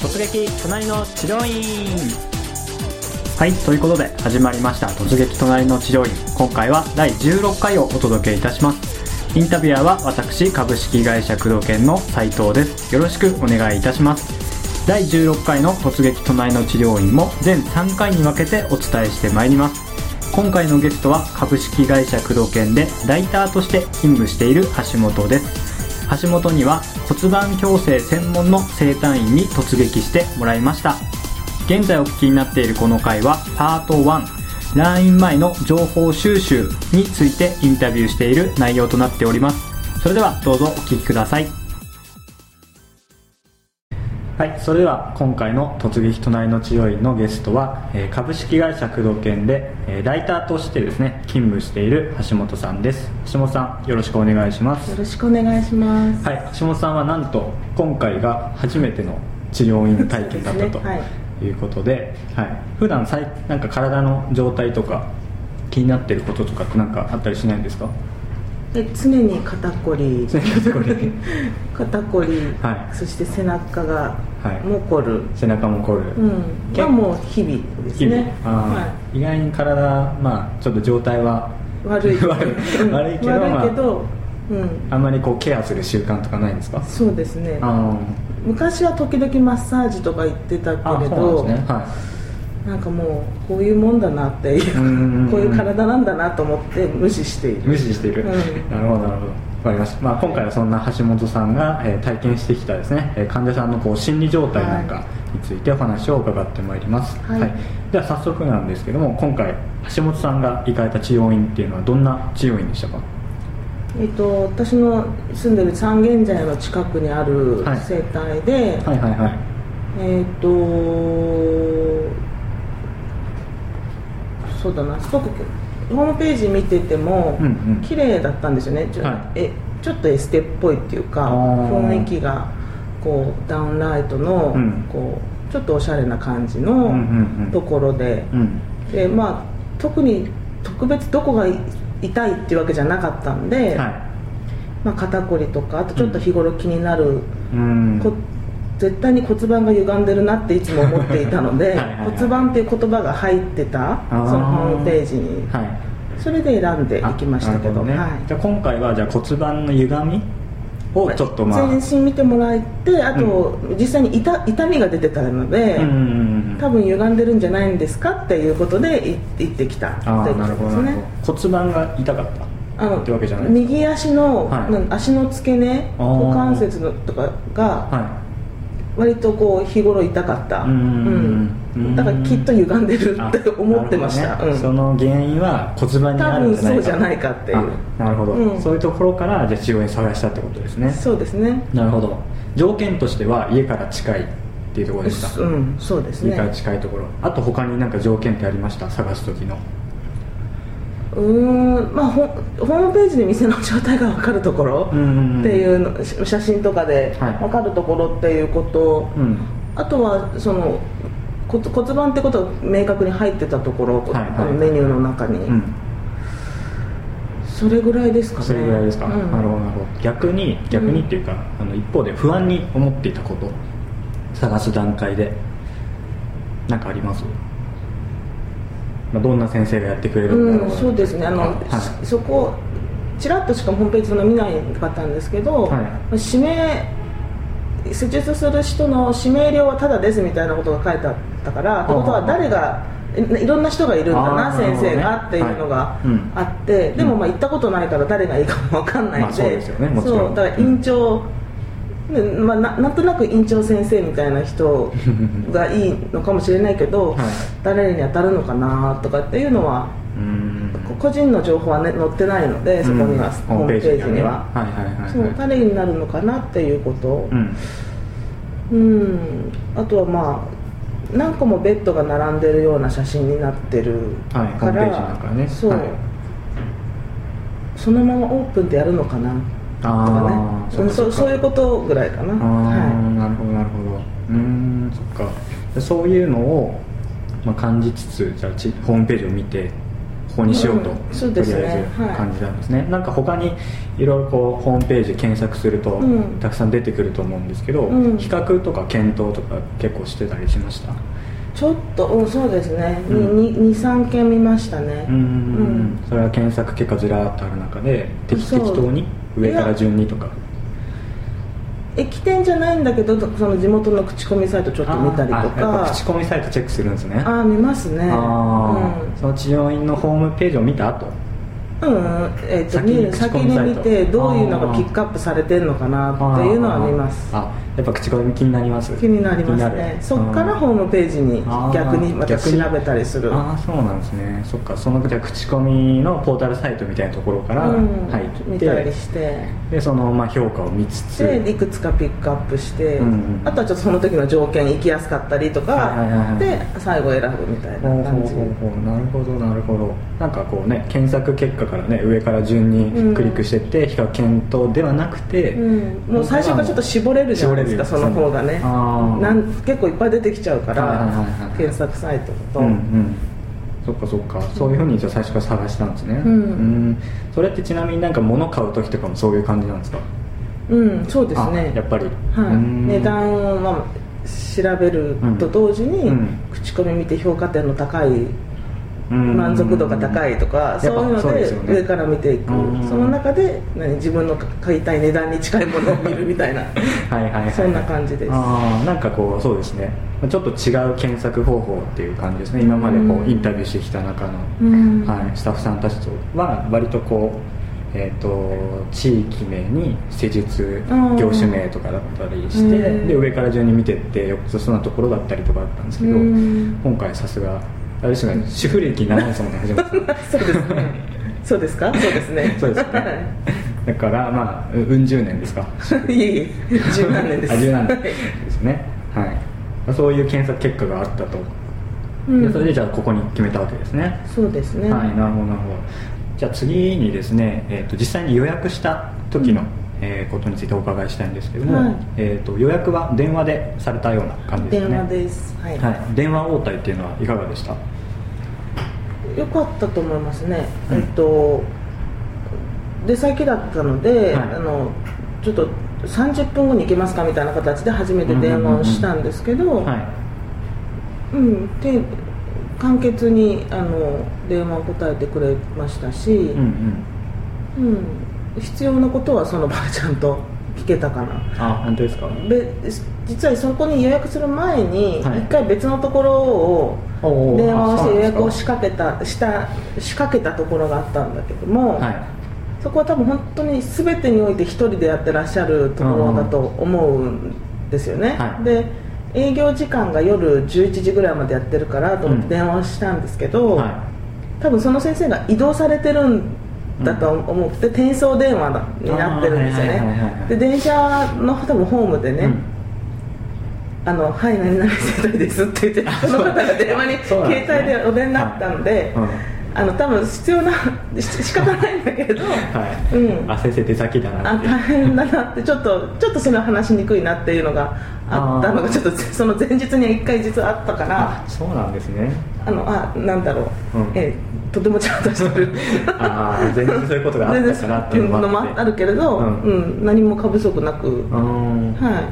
突撃隣の治療院。はいということで始まりました。突撃隣の治療院。今回は第16回をお届けいたします。インタビュアーは私株式会社工藤研の斉藤です。よろしくお願いいたします。第16回の突撃隣の治療院も全3回に分けてお伝えしてまいります。今回のゲストは株式会社工藤研でライターとして勤務している橋本です。橋本には骨盤矯正専門の整体院に突撃してもらいました。現在お聞きになっているこの回はパート1ライン前の情報収集についてインタビューしている内容となっております。それではどうぞお聞きください。はいそれでは今回の「突撃隣の治療院」のゲストは、えー株式会社工藤研で、えーライターとしてですね勤務している橋本さんです。橋本さんよろしくお願いします。よろしくお願いします。はい、橋本さんはなんと今回が初めての治療院体験だったとい。いうことで、はい、普段さいなんか体の状態とか気になってることとかってなんかあったりしないんですか？で常に肩こり、常に肩こり。肩こり、はい。そして背中がはい。もこる、背中も凝る、うん、結がもう日々ですね。は意外に体まあちょっと状態は悪い 悪いうん。悪いけど悪いけまど、うん、あんまりこうケアする習慣とかないんですか？そうですね。あ昔は時々マッサージとか行ってたけれど、そうね。はなんかもうこういうもんだなっていううん。うんうんこういう体なんだなと思って無視している。い無視している、うん。なるほどなるほど。わかりました、まあ、今回はそんな橋本さんが、えー体験してきたですね、えー患者さんのこう心理状態なんかについてお話を伺ってまいります、はい。では早速なんですけども今回橋本さんが行かれた治療院っていうのはどんな治療院でしたか？えっと、私の住んでる三軒茶屋の近くにあるはい。整体で、はいはいはい。えっとそうだな。すごくホームページ見てても、うんうん。綺麗だったんですよね。ちょ,、はい。えちょっとエステっぽいっていうか雰囲気がこうダウンライトの、うん。こうちょっとおしゃれな感じのうんうんうんところで、うん。でまあ特に特別どこがい痛いっていうわけじゃなかったんで、はい。まあ、肩こりとかあとちょっと日頃気になる、うん。こ絶対に骨盤が歪んでるなっていつも思っていたのではい骨盤っていう言葉が入ってたそのホームページに。はい。それで選んでいきましたけどね。はい。じゃあ今回はじゃあ骨盤の歪みをちょっとまあ。全身見てもらってあと、実際に痛痛みが出てたので、うん。うんうん多分歪んでるんじゃないんですかっていうことでい行ってきたっていうことですね。骨盤が痛かったあのってわけじゃない右足の、はい。足の付け根股関節のとかがは割とこう日頃痛かった。うーんうん。だからきっと歪んでるいって思ってました、ねうん。その原因は骨盤にあ多るんじゃないか分そうじゃないかっていう。あなるほど、うん。そういうところからじゃあ治療院探したってことですね。そうですね。なるほど。条件としては家から近いっていうところですか、うん。そうです家からね近いところ。あと他になんか条件ってありました？探す時のうーんまあホホームページで店の状態が分かるところっていうのし写真とかではい。分かるところっていうこと、うん。あとはその骨骨盤ってことが明確に入ってたところ、はいメニューの中に、うん。それぐらいですかね。それぐらいですか、うん。なるほどなるほど。逆に逆にっていうか、あの一方で不安に思っていたこと探す段階で何かあります、まあ、どんな先生がやってくれるんだろう。うん、そうですね。あの、はい。しそこちらっとしかホームページそんな見ないかったんですけど、はい。指名施術する人の指名料はただですみたいなことが書いてあったからってことは誰がいいろんな人がいるんだな先生がっていうのがはい。うん。あって、でもまあ行ったことないから誰がいいかも分かんないんで,、まあそうねだから院長、ねまあ、ななんとなく院長先生みたいな人がいいのかもしれないけど、はい。誰に当たるのかなとかっていうのはうん。個人の情報は、ね、載ってないのでそこには、うんホームページには。はいはいはいはい。そう誰になるのかなっていうこと。うん。うんあとはまあ何個もベッドが並んでるような写真になってるはい。ホームページなんかね。そう、はい。そのままオープンでやるのかなとかね。そうそういうことぐらいかな。ああ、はなるほどなるほど。うーんそっか。でそういうのを、まあ、感じつつじゃあちホームページを見てここにしようと、うんとりあえずはい。感じなんですね、なんか他にいろいろこうホームページ検索すると、うん。たくさん出てくると思うんですけど、うん。比較とか検討とか結構してたりしました？ちょっと、うん、そうですね、うん。23件見ましたね。うんそれは検索結果ずらーっとある中で適当に上から順にとか。駅店じゃないんだけどその地元の口コミサイトちょっと見たりとか。口コミサイトチェックするんですね。ああ見ますね。あー。その治療院のホームページを見た後うん、うんえー、と先に見てどういうのがピックアップされてるのかなっていうのは見ます。あやっぱ口コミ気になります。気になりますね。そっからホームページに逆にまた調べたりする。ああそうなんですね。そっかそのじゃあ口コミのポータルサイトみたいなところからうん。入って、見たりして。でそのまあ評価を見つつ。でいくつかピックアップして、うんうん。あとはちょっとその時の条件行きやすかったりとか、はいはいはいはいで最後選ぶみたいな感じ。なるほどなるほど。なんかこうね検索結果からね上から順にクリックしてって、比較検討ではなくて、うん、もう最初からちょっと絞れるじゃないですかその方がね。なん結構いっぱい出てきちゃうから、はいはいはいはい。検索サイトと、うんうん。そっかそっか。そういうふうにじゃあ最初から探したんですね。うん。ん。それってちなみになんか物買う時とかもそういう感じなんですか？うんそうですね。あやっぱり。はい、うん。値段を、まあ、調べると同時に、うん。口コミ見て評価点の高いうん満足度が高いとか、そういうので上から見ていく、うん。その中で何自分の買いたい値段に近いものを見るみたいな。はいはいはいはい。そんな感じです。ああなんかこうそうですね。ちょっと違う検索方法っていう感じですね。今までこうインタビューしてきた中の、うん。はい、スタッフさんたちとは割とこうえー、と地域名に施術うん業種名とかだったりしてうん。で上から順に見てってよくそなところだったりとかだったんですけどうん。今回さすがあれですね主婦歴7年ですもんね藤本さんそうですね。そうですかそうですね。そうですね。だからまあううん十年ですか。いえいえ十何年です。あ十何年はいですね。はい。そういう検索結果があったと、うん。でそれでじゃあここに決めたわけですね。そうですね、はいなるほどなるほど。じゃあ次にですね、えー、と実際に予約した時の、うんえーことについてお伺いしたいんですけども、はい。えー、と予約は電話でされたような感じですね？電話です。はい、はい、電話応対っていうのはいかがでした？よかったと思いますね、うん。えっと出先だったので、はい。あのちょっと30分後に行けますかみたいな形で初めて電話をしたんですけど、はい。うん。で簡潔にあの電話を答えてくれましたし、うんうん。うん必要なことはその場でちゃんと聞けたかな。あ本当ですか？べ実はそこに予約する前にはい。一回別のところを電話をして予約を仕掛けたした仕掛けたところがあったんだけども、はい。そこは多分本当に全てにおいて一人でやってらっしゃるところだと思うんですよね、はい。で営業時間が夜11時ぐらいまでやってるからと思って電話をしたんですけど、は多分その先生が移動されてるんだと思って、転送電話になってるんですよね。で電車の多分ホームでね、うん。あの「はい何々世代です」って言ってその方が電話に携帯でお出になったので、うん。あの多分必要なし仕方ないんだけど、はい、うん。あ先生出先だなあって。大変だなってちょっとちょっとそれは話しにくいなっていうのがあったのがちょっとその前日には1回実はあったからあそうなんですね。あのあなんだろう、うん。えーとてもちゃんとしてる。ああ全然そういうことがあったかなっていうのもあるけれど、ううんん何も過不足なく、うん。は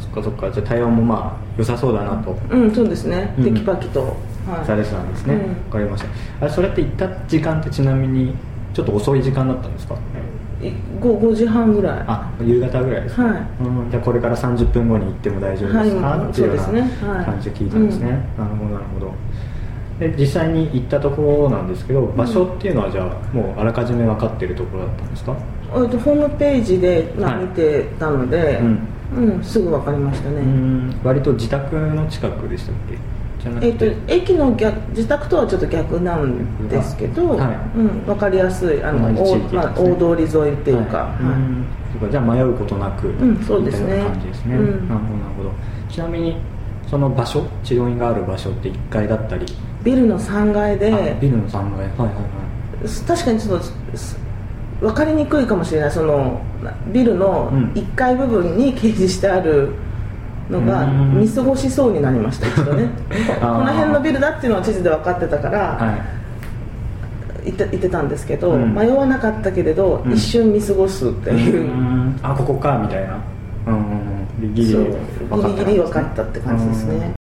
そっかそっか。じゃあ対応もまあ良さそうだなと。い、うん、そうですね、うん。テキパキと、はい、されてたんですね、うん。わかりました。あれそれって行った時間ってちなみにちょっと遅い時間だったんですか？い 5, 5時半ぐらい。あ夕方ぐらいですか、はい。うん、じゃあこれから30分後に行っても大丈夫ですか、はいっていうような感じで聞いたんですね、なるほどなるほどで実際に行ったところなんですけど場所っていうのはじゃあもうあらかじめ分かっているところだったんですか？えっとホームページで、見てたので、うん。うんすぐ分かりましたね、うん。割と自宅の近くでしたっけ？じゃなくえってと駅の逆自宅とはちょっと逆なんですけど、はい。うん、分かりやすいあの、同じ地域大まあ、大通り沿いっていうか、はい。はい。うじゃあ迷うことなく、んそうですね。感じですね、うん。なるほどなるほど。ちなみにその場所治療院がある場所って1階だったり。ビルの3階で。ビルの3階。はいはいはい。確かにちょっと分かりにくいかもしれない。そのビルの1階部分に掲示してあるのが見過ごしそうになりました、一度ね。この辺のビルだっていうのは地図で分かってたから、行、って言ってたんですけど、うん、迷わなかったけれど、一瞬見過ごすっていう、うん、あここかみたいな。うん。ギリギリ分かったって感じですね。